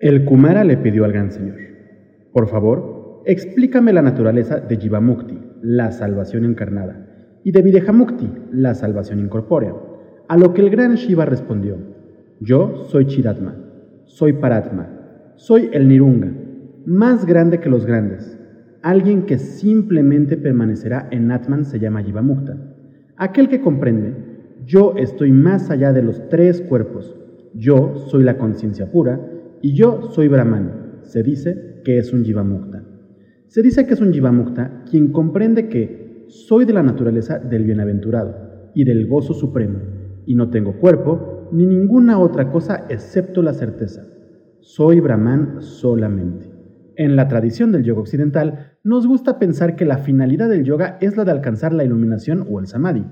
El Kumara le pidió al gran señor, por favor, explícame la naturaleza de Jivamukti, la salvación encarnada, y de Videjamukti, la salvación incorpórea. A lo que el gran Shiva respondió, yo soy Chidatma, soy Paratma, soy el Nirunga, más grande que los grandes. Alguien que simplemente permanecerá en Atman se llama Jivamukta. Aquel que comprende, yo estoy más allá de los tres cuerpos, yo soy la conciencia pura, y yo soy Brahman. Se dice que es un Jivamukta. Se dice que es un Jivamukta quien comprende que soy de la naturaleza del bienaventurado y del gozo supremo, y no tengo cuerpo ni ninguna otra cosa excepto la certeza. Soy Brahman solamente. En la tradición del yoga occidental, nos gusta pensar que la finalidad del yoga es la de alcanzar la iluminación o el samadhi,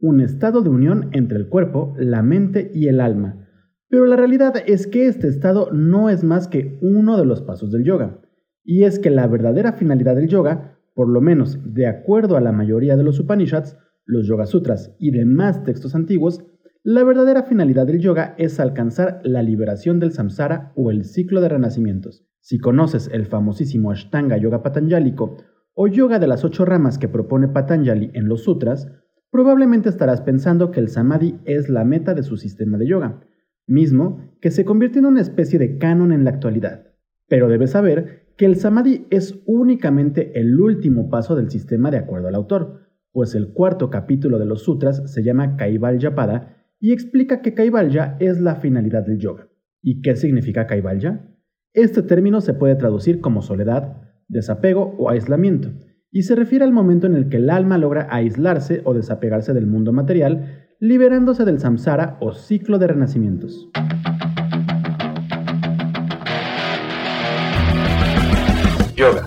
un estado de unión entre el cuerpo, la mente y el alma, pero la realidad es que este estado no es más que uno de los pasos del yoga. Y es que la verdadera finalidad del yoga, por lo menos de acuerdo a la mayoría de los Upanishads, los Yoga Sutras y demás textos antiguos, la verdadera finalidad del yoga es alcanzar la liberación del samsara o el ciclo de renacimientos. Si conoces el famosísimo Ashtanga Yoga Patanjálico o yoga de las ocho ramas que propone Patanjali en los sutras, probablemente estarás pensando que el samadhi es la meta de su sistema de yoga, mismo que se convierte en una especie de canon en la actualidad. Pero debes saber que el samadhi es únicamente el último paso del sistema de acuerdo al autor, pues el cuarto capítulo de los sutras se llama Kaivalya Pada y explica que Kaivalya es la finalidad del yoga. ¿Y qué significa Kaivalya? Este término se puede traducir como soledad, desapego o aislamiento, y se refiere al momento en el que el alma logra aislarse o desapegarse del mundo material liberándose del samsara o ciclo de renacimientos. Yoga,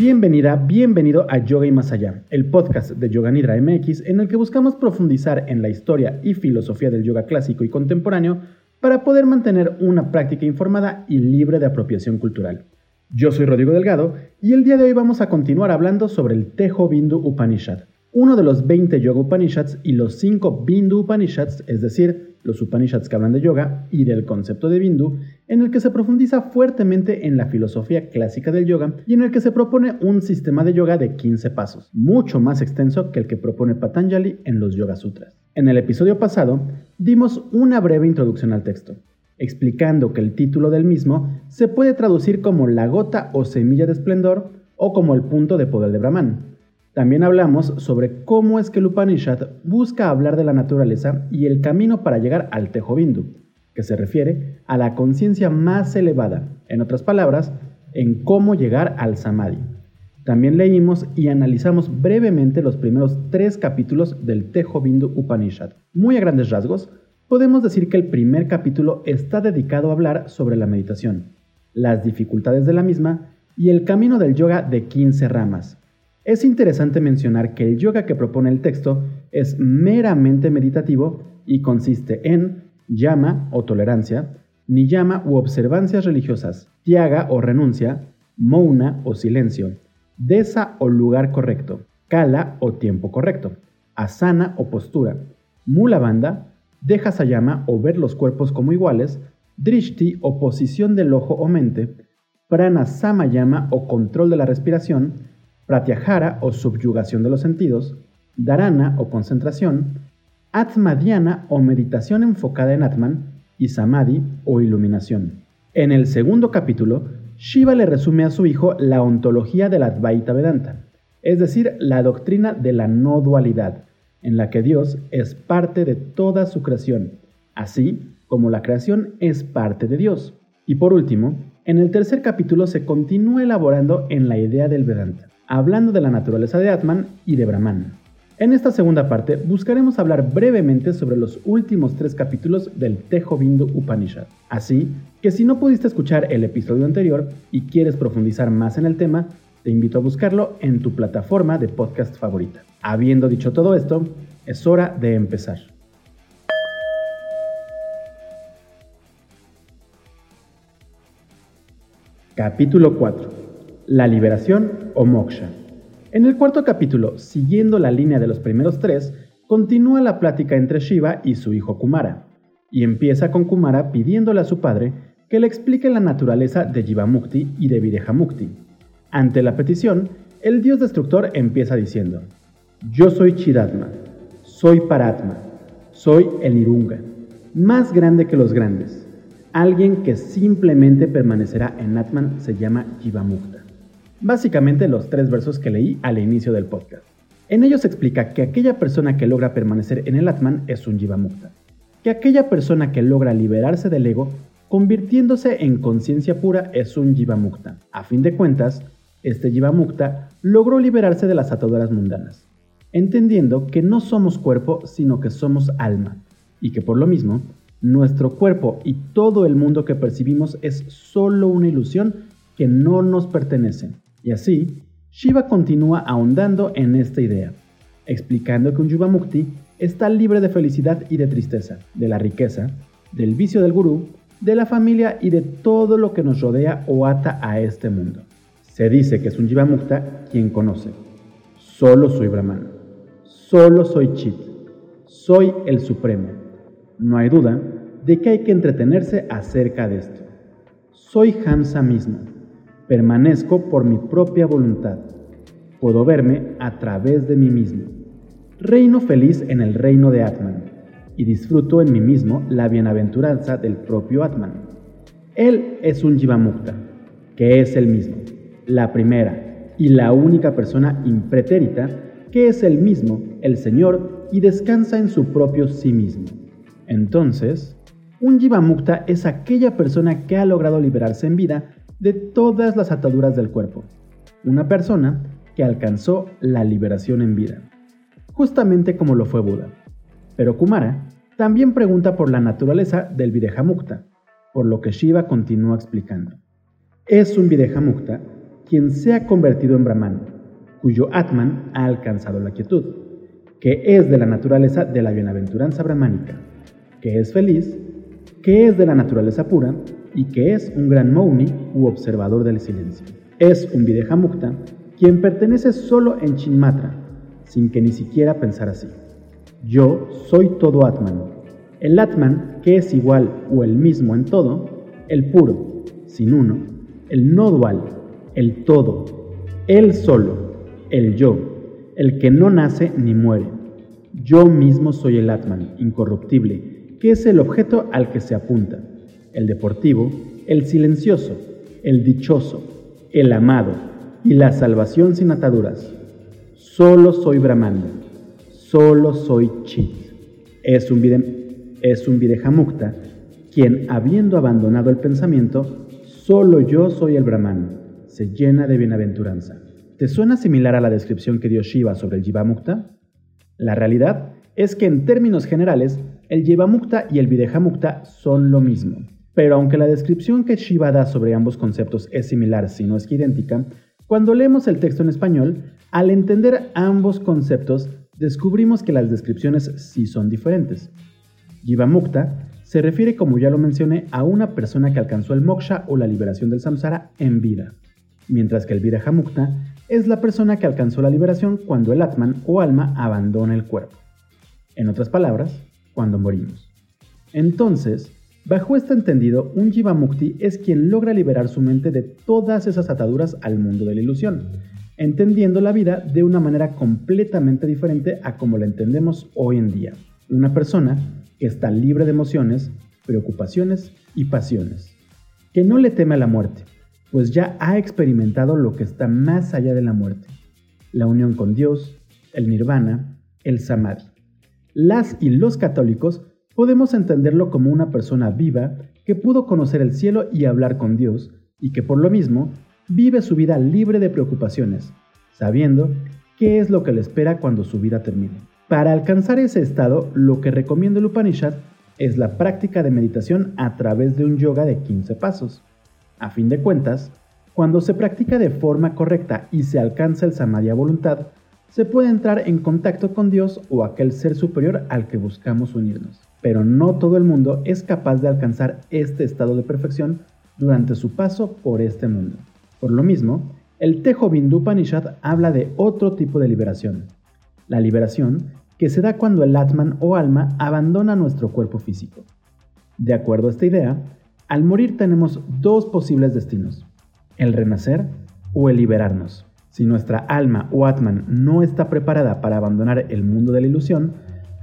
Bienvenida, bienvenido a Yoga y Más Allá, el podcast de Yoga Nidra MX en el que buscamos profundizar en la historia y filosofía del yoga clásico y contemporáneo para poder mantener una práctica informada y libre de apropiación cultural. Yo soy Rodrigo Delgado y el día de hoy vamos a continuar hablando sobre el Tejo Bindu Upanishad, uno de los 20 Yoga Upanishads y los 5 Bindu Upanishads, es decir, los Upanishads que hablan de yoga y del concepto de Bindu, en el que se profundiza fuertemente en la filosofía clásica del yoga y en el que se propone un sistema de yoga de 15 pasos, mucho más extenso que el que propone Patanjali en los Yoga Sutras. En el episodio pasado dimos una breve introducción al texto, explicando que el título del mismo se puede traducir como la gota o semilla de esplendor o como el punto de poder de Brahman, también hablamos sobre cómo es que el Upanishad busca hablar de la naturaleza y el camino para llegar al Tejo Bindu, que se refiere a la conciencia más elevada, en otras palabras, en cómo llegar al Samadhi. También leímos y analizamos brevemente los primeros tres capítulos del Tejo Bindu Upanishad. Muy a grandes rasgos, podemos decir que el primer capítulo está dedicado a hablar sobre la meditación, las dificultades de la misma y el camino del yoga de 15 ramas, es interesante mencionar que el yoga que propone el texto es meramente meditativo y consiste en llama o tolerancia, niyama u observancias religiosas, tiaga o renuncia, mouna o silencio, desa o lugar correcto, kala o tiempo correcto, asana o postura, mulabanda, deja sayama o ver los cuerpos como iguales, drishti o posición del ojo o mente, prana samayama o control de la respiración, pratyahara o subyugación de los sentidos, dharana o concentración, atmadhyana o meditación enfocada en Atman y samadhi o iluminación. En el segundo capítulo, Shiva le resume a su hijo la ontología de la Advaita Vedanta, es decir, la doctrina de la no dualidad, en la que Dios es parte de toda su creación, así como la creación es parte de Dios. Y por último, en el tercer capítulo se continúa elaborando en la idea del Vedanta hablando de la naturaleza de Atman y de Brahman. En esta segunda parte buscaremos hablar brevemente sobre los últimos tres capítulos del Tejo Bindu Upanishad. Así que si no pudiste escuchar el episodio anterior y quieres profundizar más en el tema, te invito a buscarlo en tu plataforma de podcast favorita. Habiendo dicho todo esto, es hora de empezar. Capítulo 4. La liberación o moksha. En el cuarto capítulo, siguiendo la línea de los primeros tres, continúa la plática entre Shiva y su hijo Kumara, y empieza con Kumara pidiéndole a su padre que le explique la naturaleza de Jivamukti y de Videhamukti. Ante la petición, el dios destructor empieza diciendo, Yo soy Chidatma, soy Paratma, soy el Irunga, más grande que los grandes. Alguien que simplemente permanecerá en Atman se llama Jivamukta básicamente los tres versos que leí al inicio del podcast. En ellos explica que aquella persona que logra permanecer en el Atman es un Jivamukta, que aquella persona que logra liberarse del ego, convirtiéndose en conciencia pura, es un Jivamukta. A fin de cuentas, este Jivamukta logró liberarse de las ataduras mundanas, entendiendo que no somos cuerpo, sino que somos alma, y que por lo mismo, nuestro cuerpo y todo el mundo que percibimos es solo una ilusión que no nos pertenece. Y así, Shiva continúa ahondando en esta idea, explicando que un Yuva Mukti está libre de felicidad y de tristeza, de la riqueza, del vicio del gurú, de la familia y de todo lo que nos rodea o ata a este mundo. Se dice que es un Jiva Mukta quien conoce. Solo soy Brahman. Solo soy Chit. Soy el Supremo. No hay duda de que hay que entretenerse acerca de esto. Soy Hamsa mismo Permanezco por mi propia voluntad. Puedo verme a través de mí mismo. Reino feliz en el reino de Atman y disfruto en mí mismo la bienaventuranza del propio Atman. Él es un Jivamukta, que es el mismo, la primera y la única persona impretérita que es el mismo, el Señor, y descansa en su propio sí mismo. Entonces, un Jivamukta es aquella persona que ha logrado liberarse en vida de todas las ataduras del cuerpo. Una persona que alcanzó la liberación en vida, justamente como lo fue Buda. Pero Kumara también pregunta por la naturaleza del Videhamukta, por lo que Shiva continúa explicando. Es un Videhamukta quien se ha convertido en Brahman, cuyo Atman ha alcanzado la quietud, que es de la naturaleza de la bienaventuranza brahmánica, que es feliz, que es de la naturaleza pura y que es un gran Mouni u observador del silencio. Es un Videhamukta quien pertenece solo en Chinmatra, sin que ni siquiera pensar así. Yo soy todo Atman. El Atman, que es igual o el mismo en todo, el puro, sin uno, el no dual, el todo, el solo, el yo, el que no nace ni muere. Yo mismo soy el Atman, incorruptible, que es el objeto al que se apunta el deportivo, el silencioso, el dichoso, el amado y la salvación sin ataduras. Solo soy Brahman, solo soy Chit. Es un, vide, es un Videhamukta quien, habiendo abandonado el pensamiento, solo yo soy el Brahman, se llena de bienaventuranza. ¿Te suena similar a la descripción que dio Shiva sobre el Jivamukta? La realidad es que en términos generales, el Jivamukta y el Videhamukta son lo mismo. Pero aunque la descripción que Shiva da sobre ambos conceptos es similar, si no es que idéntica, cuando leemos el texto en español, al entender ambos conceptos, descubrimos que las descripciones sí son diferentes. Jiva Mukta se refiere, como ya lo mencioné, a una persona que alcanzó el moksha o la liberación del samsara en vida, mientras que el Viraja Mukta es la persona que alcanzó la liberación cuando el Atman o alma abandona el cuerpo. En otras palabras, cuando morimos. Entonces, Bajo este entendido, un Jivamukti es quien logra liberar su mente de todas esas ataduras al mundo de la ilusión, entendiendo la vida de una manera completamente diferente a como la entendemos hoy en día. Una persona que está libre de emociones, preocupaciones y pasiones, que no le teme a la muerte, pues ya ha experimentado lo que está más allá de la muerte, la unión con Dios, el nirvana, el samadhi. Las y los católicos podemos entenderlo como una persona viva que pudo conocer el cielo y hablar con Dios, y que por lo mismo vive su vida libre de preocupaciones, sabiendo qué es lo que le espera cuando su vida termine. Para alcanzar ese estado, lo que recomienda el Upanishad es la práctica de meditación a través de un yoga de 15 pasos. A fin de cuentas, cuando se practica de forma correcta y se alcanza el samadhi a voluntad, se puede entrar en contacto con Dios o aquel ser superior al que buscamos unirnos. Pero no todo el mundo es capaz de alcanzar este estado de perfección durante su paso por este mundo. Por lo mismo, el Tejo Panishad habla de otro tipo de liberación. La liberación que se da cuando el Atman o alma abandona nuestro cuerpo físico. De acuerdo a esta idea, al morir tenemos dos posibles destinos, el renacer o el liberarnos. Si nuestra alma o Atman no está preparada para abandonar el mundo de la ilusión,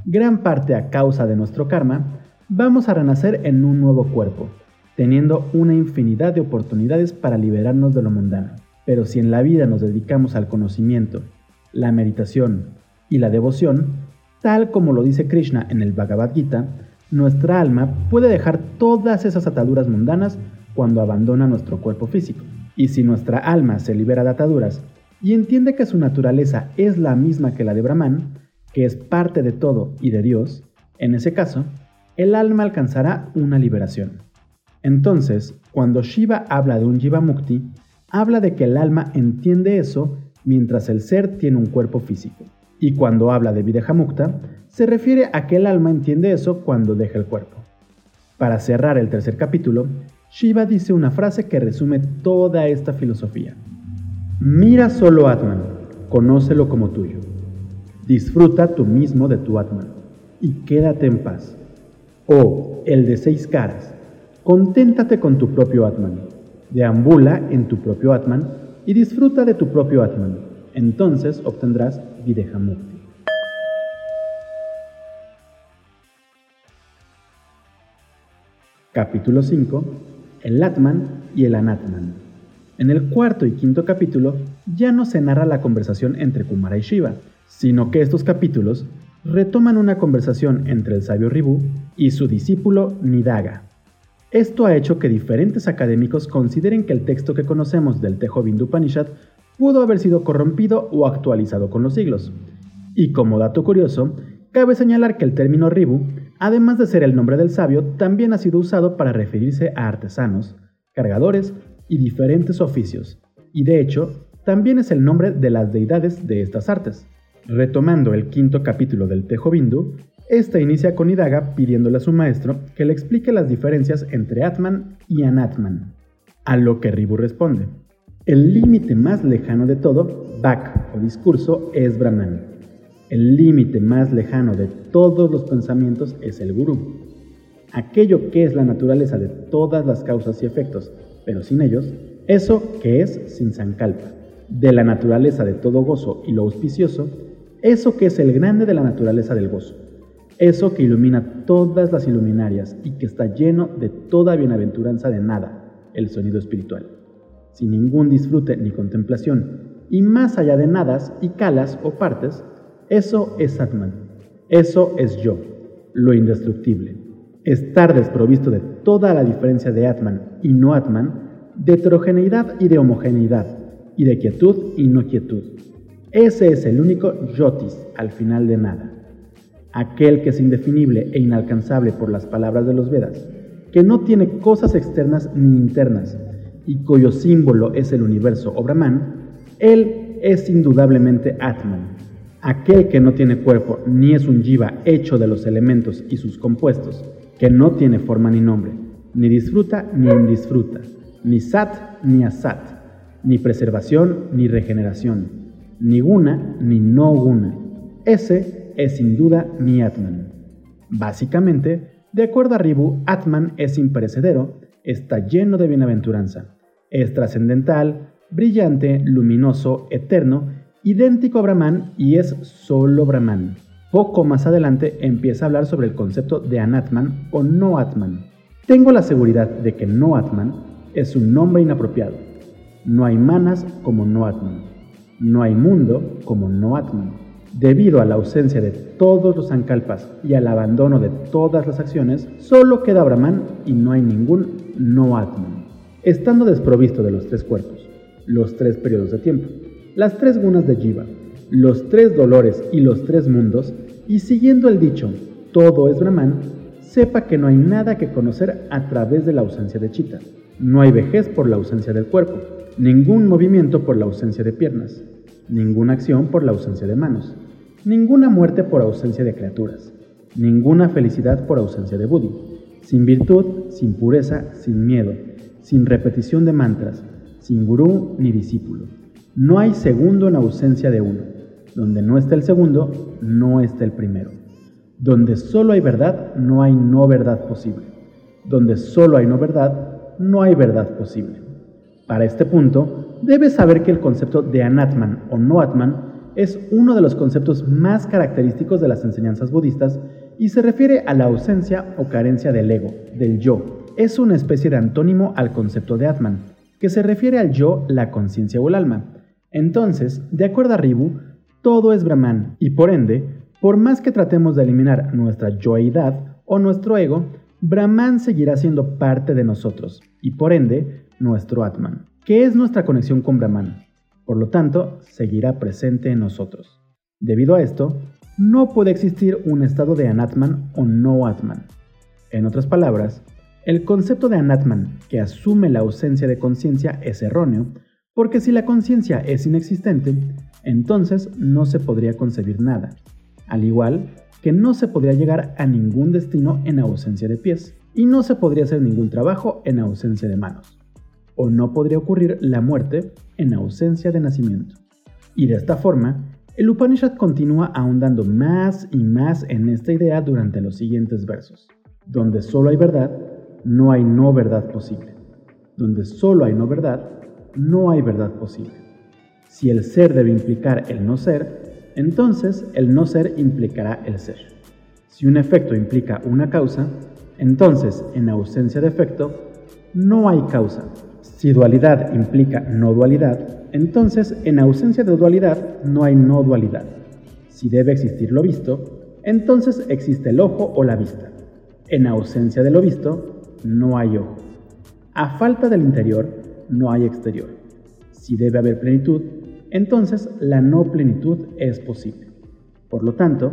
gran parte a causa de nuestro karma, vamos a renacer en un nuevo cuerpo, teniendo una infinidad de oportunidades para liberarnos de lo mundano. Pero si en la vida nos dedicamos al conocimiento, la meditación y la devoción, Tal como lo dice Krishna en el Bhagavad Gita, nuestra alma puede dejar todas esas ataduras mundanas cuando abandona nuestro cuerpo físico. Y si nuestra alma se libera de ataduras y entiende que su naturaleza es la misma que la de Brahman, que es parte de todo y de Dios, en ese caso, el alma alcanzará una liberación. Entonces, cuando Shiva habla de un Jiva Mukti, habla de que el alma entiende eso mientras el ser tiene un cuerpo físico. Y cuando habla de Videjamukta, se refiere a que el alma entiende eso cuando deja el cuerpo. Para cerrar el tercer capítulo, Shiva dice una frase que resume toda esta filosofía. Mira solo Atman, conócelo como tuyo. Disfruta tú mismo de tu Atman y quédate en paz. Oh, el de seis caras, conténtate con tu propio Atman. Deambula en tu propio Atman y disfruta de tu propio Atman. Entonces obtendrás Videjamukti. Capítulo 5. El Atman y el Anatman. En el cuarto y quinto capítulo ya no se narra la conversación entre Kumara y Shiva, sino que estos capítulos retoman una conversación entre el sabio Ribu y su discípulo Nidaga. Esto ha hecho que diferentes académicos consideren que el texto que conocemos del Tejo Bindu Panishad pudo haber sido corrompido o actualizado con los siglos. Y como dato curioso, cabe señalar que el término Ribu, además de ser el nombre del sabio, también ha sido usado para referirse a artesanos, cargadores y diferentes oficios, y de hecho, también es el nombre de las deidades de estas artes. Retomando el quinto capítulo del Tejo Bindu, esta inicia con Idaga pidiéndole a su maestro que le explique las diferencias entre Atman y Anatman, a lo que Ribu responde. El límite más lejano de todo, Bak o discurso, es Brahman. El límite más lejano de todos los pensamientos es el Gurú. Aquello que es la naturaleza de todas las causas y efectos, pero sin ellos, eso que es sin Sankalpa, de la naturaleza de todo gozo y lo auspicioso, eso que es el grande de la naturaleza del gozo, eso que ilumina todas las iluminarias y que está lleno de toda bienaventuranza de nada, el sonido espiritual sin ningún disfrute ni contemplación, y más allá de nadas y calas o partes, eso es Atman, eso es yo, lo indestructible. Estar desprovisto de toda la diferencia de Atman y no Atman, de heterogeneidad y de homogeneidad, y de quietud y no quietud. Ese es el único yotis al final de nada. Aquel que es indefinible e inalcanzable por las palabras de los Vedas, que no tiene cosas externas ni internas, y cuyo símbolo es el universo o Brahman, él es indudablemente Atman, aquel que no tiene cuerpo ni es un jiva hecho de los elementos y sus compuestos, que no tiene forma ni nombre, ni disfruta ni indisfruta, ni sat ni asat, ni preservación ni regeneración, ni guna ni no guna. Ese es sin duda mi Atman. Básicamente, de acuerdo a Ribu, Atman es imperecedero, está lleno de bienaventuranza, es trascendental, brillante, luminoso, eterno, idéntico a Brahman y es solo Brahman. Poco más adelante empieza a hablar sobre el concepto de Anatman o no Atman. Tengo la seguridad de que no Atman es un nombre inapropiado. No hay manas como no Atman. No hay mundo como no Atman. Debido a la ausencia de todos los sankalpas y al abandono de todas las acciones, solo queda Brahman y no hay ningún no Atman estando desprovisto de los tres cuerpos, los tres periodos de tiempo, las tres gunas de Jiva, los tres dolores y los tres mundos, y siguiendo el dicho, todo es Brahman, sepa que no hay nada que conocer a través de la ausencia de Chita. No hay vejez por la ausencia del cuerpo, ningún movimiento por la ausencia de piernas, ninguna acción por la ausencia de manos, ninguna muerte por ausencia de criaturas, ninguna felicidad por ausencia de Buddhi, sin virtud, sin pureza, sin miedo, sin repetición de mantras, sin gurú ni discípulo. No hay segundo en ausencia de uno. Donde no está el segundo, no está el primero. Donde solo hay verdad, no hay no verdad posible. Donde solo hay no verdad, no hay verdad posible. Para este punto, debes saber que el concepto de anatman o no atman es uno de los conceptos más característicos de las enseñanzas budistas y se refiere a la ausencia o carencia del ego, del yo. Es una especie de antónimo al concepto de Atman, que se refiere al yo, la conciencia o el alma. Entonces, de acuerdo a Ribu, todo es Brahman y por ende, por más que tratemos de eliminar nuestra yoidad o nuestro ego, Brahman seguirá siendo parte de nosotros y por ende nuestro Atman, que es nuestra conexión con Brahman. Por lo tanto, seguirá presente en nosotros. Debido a esto, no puede existir un estado de anatman o no atman. En otras palabras, el concepto de anatman que asume la ausencia de conciencia es erróneo, porque si la conciencia es inexistente, entonces no se podría concebir nada, al igual que no se podría llegar a ningún destino en ausencia de pies, y no se podría hacer ningún trabajo en ausencia de manos, o no podría ocurrir la muerte en ausencia de nacimiento. Y de esta forma, el Upanishad continúa ahondando más y más en esta idea durante los siguientes versos. Donde solo hay verdad, no hay no verdad posible. Donde solo hay no verdad, no hay verdad posible. Si el ser debe implicar el no ser, entonces el no ser implicará el ser. Si un efecto implica una causa, entonces en ausencia de efecto, no hay causa. Si dualidad implica no dualidad, entonces en ausencia de dualidad no hay no dualidad. Si debe existir lo visto, entonces existe el ojo o la vista. En ausencia de lo visto, no hay ojo. A falta del interior, no hay exterior. Si debe haber plenitud, entonces la no plenitud es posible. Por lo tanto,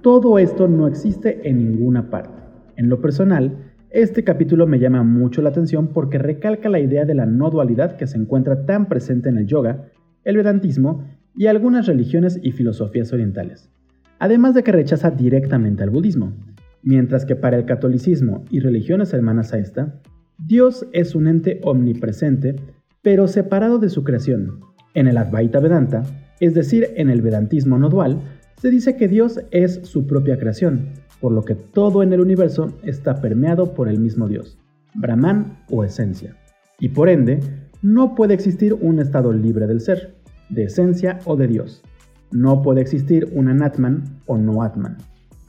todo esto no existe en ninguna parte. En lo personal, este capítulo me llama mucho la atención porque recalca la idea de la no dualidad que se encuentra tan presente en el yoga, el vedantismo y algunas religiones y filosofías orientales, además de que rechaza directamente al budismo, mientras que para el catolicismo y religiones hermanas a esta, Dios es un ente omnipresente, pero separado de su creación. En el Advaita Vedanta, es decir, en el vedantismo no dual, se dice que Dios es su propia creación, por lo que todo en el universo está permeado por el mismo Dios, Brahman o esencia. Y por ende, no puede existir un estado libre del ser, de esencia o de Dios. No puede existir un anatman o no atman.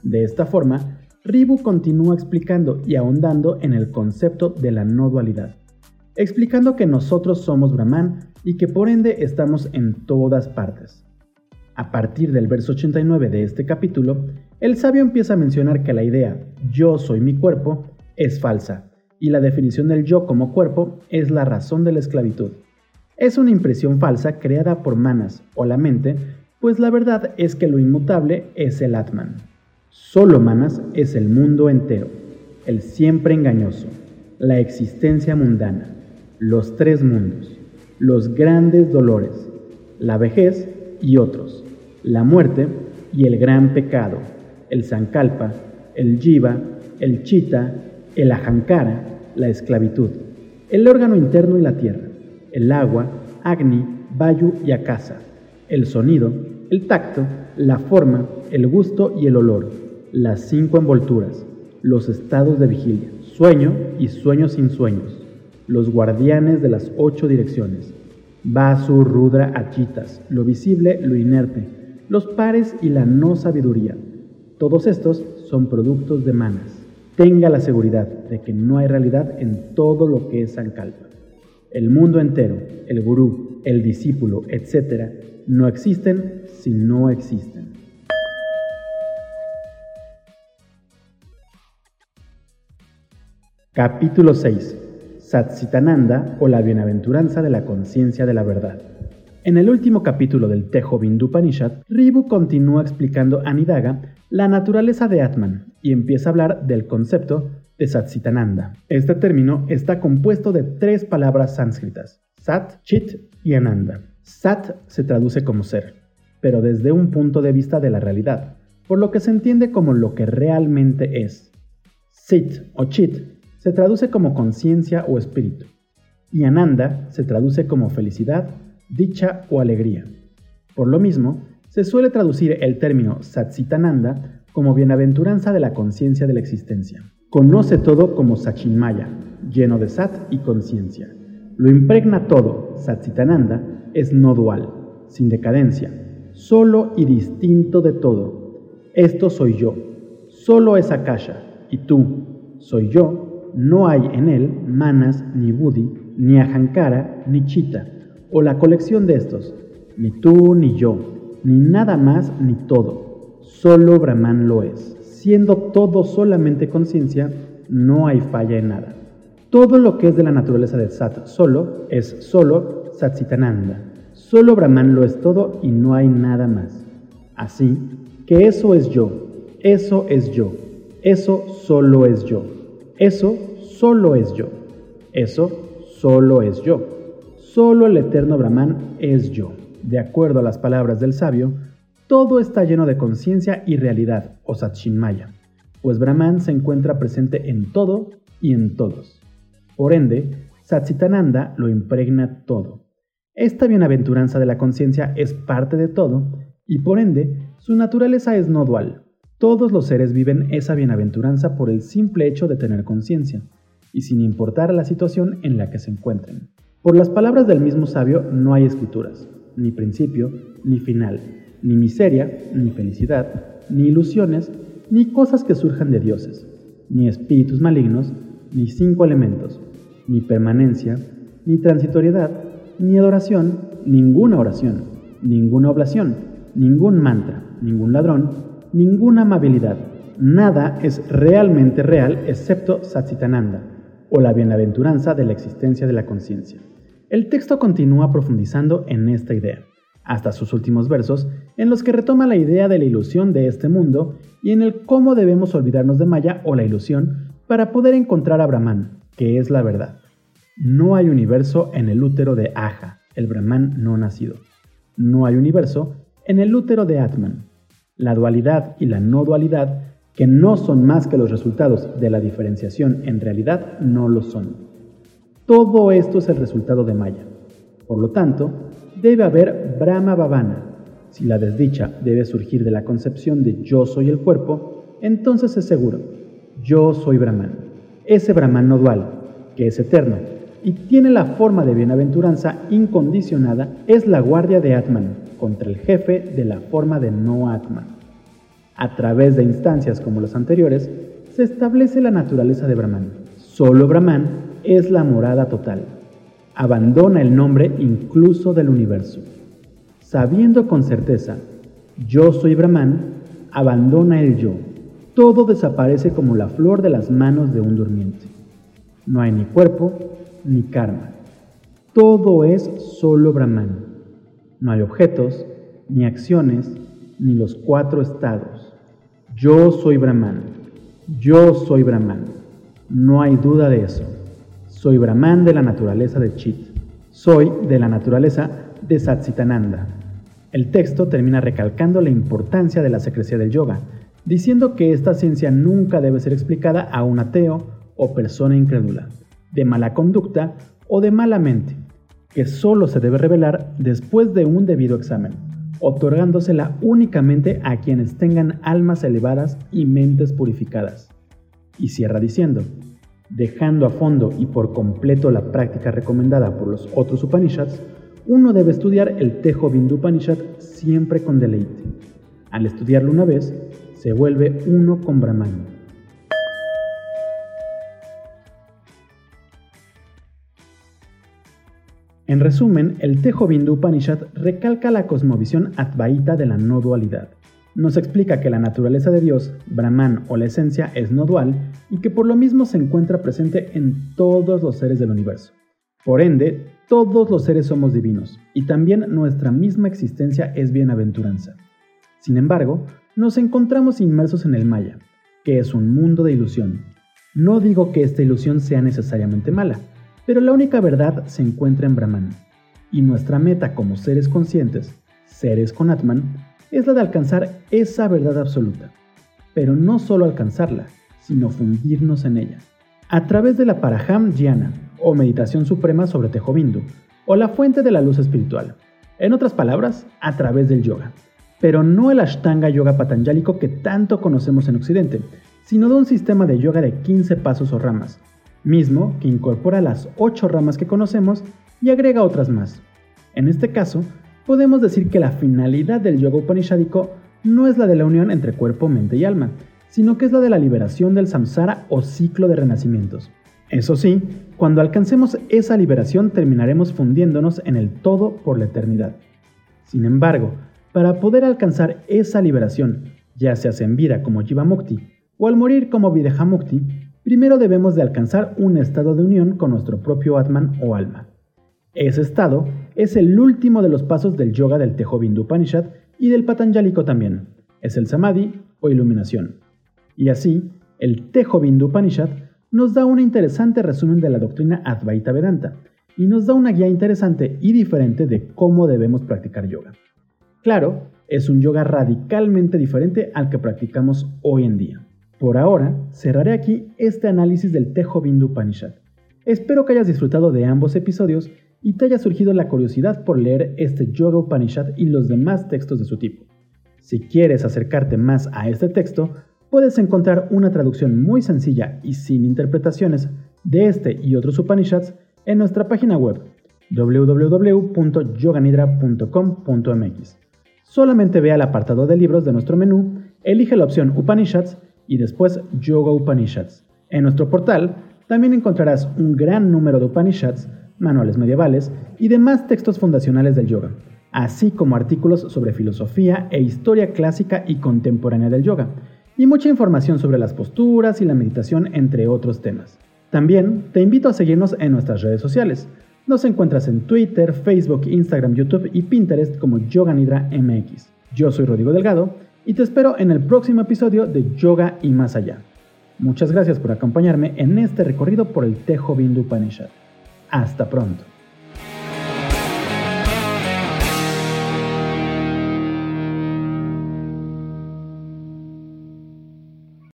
De esta forma, Ribu continúa explicando y ahondando en el concepto de la no dualidad, explicando que nosotros somos Brahman y que por ende estamos en todas partes. A partir del verso 89 de este capítulo, el sabio empieza a mencionar que la idea yo soy mi cuerpo es falsa y la definición del yo como cuerpo es la razón de la esclavitud. Es una impresión falsa creada por manas o la mente, pues la verdad es que lo inmutable es el Atman. Solo manas es el mundo entero, el siempre engañoso, la existencia mundana, los tres mundos, los grandes dolores, la vejez y otros, la muerte y el gran pecado, el sankalpa, el jiva, el chita, el ahankara, la esclavitud, el órgano interno y la tierra, el agua, agni, vayu y akasa, el sonido, el tacto, la forma, el gusto y el olor, las cinco envolturas, los estados de vigilia, sueño y sueños sin sueños, los guardianes de las ocho direcciones, Vasu, Rudra, Achitas, lo visible, lo inerte, los pares y la no sabiduría. Todos estos son productos de manas. Tenga la seguridad de que no hay realidad en todo lo que es Sankalpa. El mundo entero, el gurú, el discípulo, etc., no existen si no existen. Capítulo 6. Satsitananda o la bienaventuranza de la conciencia de la verdad. En el último capítulo del Tejo Upanishad, Ribu continúa explicando a Nidaga la naturaleza de Atman y empieza a hablar del concepto de Satsitananda. Este término está compuesto de tres palabras sánscritas, Sat, Chit y Ananda. Sat se traduce como ser, pero desde un punto de vista de la realidad, por lo que se entiende como lo que realmente es. Sit o Chit se traduce como conciencia o espíritu, y Ananda se traduce como felicidad, dicha o alegría. Por lo mismo, se suele traducir el término Satsitananda como bienaventuranza de la conciencia de la existencia. Conoce todo como Sachinmaya, lleno de Sat y conciencia. Lo impregna todo, Satsitananda, es no dual, sin decadencia, solo y distinto de todo. Esto soy yo, solo es Akasha, y tú, soy yo, no hay en él manas, ni buddhi, ni ahankara, ni chita, o la colección de estos, ni tú ni yo, ni nada más ni todo, solo Brahman lo es siendo todo solamente conciencia, no hay falla en nada. Todo lo que es de la naturaleza del Sat solo es solo Satsitananda. Solo Brahman lo es todo y no hay nada más. Así que eso es yo, eso es yo, eso solo es yo, eso solo es yo, eso solo es yo. Solo el eterno Brahman es yo. De acuerdo a las palabras del sabio, todo está lleno de conciencia y realidad, o Satchinmaya, pues Brahman se encuentra presente en todo y en todos. Por ende, Satsitananda lo impregna todo. Esta bienaventuranza de la conciencia es parte de todo y por ende su naturaleza es no dual. Todos los seres viven esa bienaventuranza por el simple hecho de tener conciencia y sin importar la situación en la que se encuentren. Por las palabras del mismo sabio no hay escrituras, ni principio, ni final, ni miseria, ni felicidad, ni ilusiones, ni cosas que surjan de dioses, ni espíritus malignos, ni cinco elementos, ni permanencia, ni transitoriedad, ni adoración, ninguna oración, ninguna oblación, ningún mantra, ningún ladrón, ninguna amabilidad. Nada es realmente real excepto Satsitananda, o la bienaventuranza de la existencia de la conciencia. El texto continúa profundizando en esta idea hasta sus últimos versos, en los que retoma la idea de la ilusión de este mundo y en el cómo debemos olvidarnos de Maya o la ilusión para poder encontrar a Brahman, que es la verdad. No hay universo en el útero de Aja, el Brahman no nacido. No hay universo en el útero de Atman. La dualidad y la no dualidad, que no son más que los resultados de la diferenciación en realidad, no lo son. Todo esto es el resultado de Maya. Por lo tanto, debe haber Brahma Bhavana. Si la desdicha debe surgir de la concepción de yo soy el cuerpo, entonces es seguro, yo soy Brahman. Ese Brahman no dual, que es eterno y tiene la forma de bienaventuranza incondicionada, es la guardia de Atman contra el jefe de la forma de no Atman. A través de instancias como las anteriores, se establece la naturaleza de Brahman. Solo Brahman es la morada total abandona el nombre incluso del universo. Sabiendo con certeza, yo soy Brahman, abandona el yo. Todo desaparece como la flor de las manos de un durmiente. No hay ni cuerpo ni karma. Todo es solo Brahman. No hay objetos, ni acciones, ni los cuatro estados. Yo soy Brahman. Yo soy Brahman. No hay duda de eso. Soy Brahman de la naturaleza de Chit. Soy de la naturaleza de Satsitananda. El texto termina recalcando la importancia de la secrecía del yoga, diciendo que esta ciencia nunca debe ser explicada a un ateo o persona incrédula, de mala conducta o de mala mente, que solo se debe revelar después de un debido examen, otorgándosela únicamente a quienes tengan almas elevadas y mentes purificadas. Y cierra diciendo, dejando a fondo y por completo la práctica recomendada por los otros Upanishads, uno debe estudiar el Tejo Bindu Upanishad siempre con deleite. Al estudiarlo una vez, se vuelve uno con Brahman. En resumen, el Tejo Bindu Upanishad recalca la cosmovisión advaita de la no dualidad nos explica que la naturaleza de Dios, Brahman o la esencia, es no dual y que por lo mismo se encuentra presente en todos los seres del universo. Por ende, todos los seres somos divinos y también nuestra misma existencia es bienaventuranza. Sin embargo, nos encontramos inmersos en el Maya, que es un mundo de ilusión. No digo que esta ilusión sea necesariamente mala, pero la única verdad se encuentra en Brahman. Y nuestra meta como seres conscientes, seres con Atman, es la de alcanzar esa verdad absoluta. Pero no solo alcanzarla, sino fundirnos en ella. A través de la Paraham Dhyana, o meditación suprema sobre Tejovindu, o la fuente de la luz espiritual. En otras palabras, a través del yoga. Pero no el Ashtanga Yoga Patanjálico que tanto conocemos en Occidente, sino de un sistema de yoga de 15 pasos o ramas, mismo que incorpora las 8 ramas que conocemos y agrega otras más. En este caso, podemos decir que la finalidad del yoga upanishadico no es la de la unión entre cuerpo, mente y alma, sino que es la de la liberación del samsara o ciclo de renacimientos. Eso sí, cuando alcancemos esa liberación terminaremos fundiéndonos en el todo por la eternidad. Sin embargo, para poder alcanzar esa liberación, ya sea en vida como Jivamukti o al morir como Videhamukti, primero debemos de alcanzar un estado de unión con nuestro propio Atman o alma. Ese estado es el último de los pasos del yoga del Tejovindu Upanishad y del Patanjálico también. Es el Samadhi o iluminación. Y así, el Tejo Bindu Upanishad nos da un interesante resumen de la doctrina Advaita Vedanta y nos da una guía interesante y diferente de cómo debemos practicar yoga. Claro, es un yoga radicalmente diferente al que practicamos hoy en día. Por ahora, cerraré aquí este análisis del Tejo Bindu Upanishad. Espero que hayas disfrutado de ambos episodios y te haya surgido la curiosidad por leer este Yoga Upanishad y los demás textos de su tipo. Si quieres acercarte más a este texto, puedes encontrar una traducción muy sencilla y sin interpretaciones de este y otros Upanishads en nuestra página web www.yoganidra.com.mx. Solamente ve al apartado de libros de nuestro menú, elige la opción Upanishads y después Yoga Upanishads. En nuestro portal también encontrarás un gran número de Upanishads, manuales medievales y demás textos fundacionales del yoga, así como artículos sobre filosofía e historia clásica y contemporánea del yoga y mucha información sobre las posturas y la meditación, entre otros temas. También te invito a seguirnos en nuestras redes sociales. Nos encuentras en Twitter, Facebook, Instagram, YouTube y Pinterest como Yoga Nidra MX. Yo soy Rodrigo Delgado y te espero en el próximo episodio de Yoga y Más Allá. Muchas gracias por acompañarme en este recorrido por el Tejo Bindu Upanishad. Hasta pronto.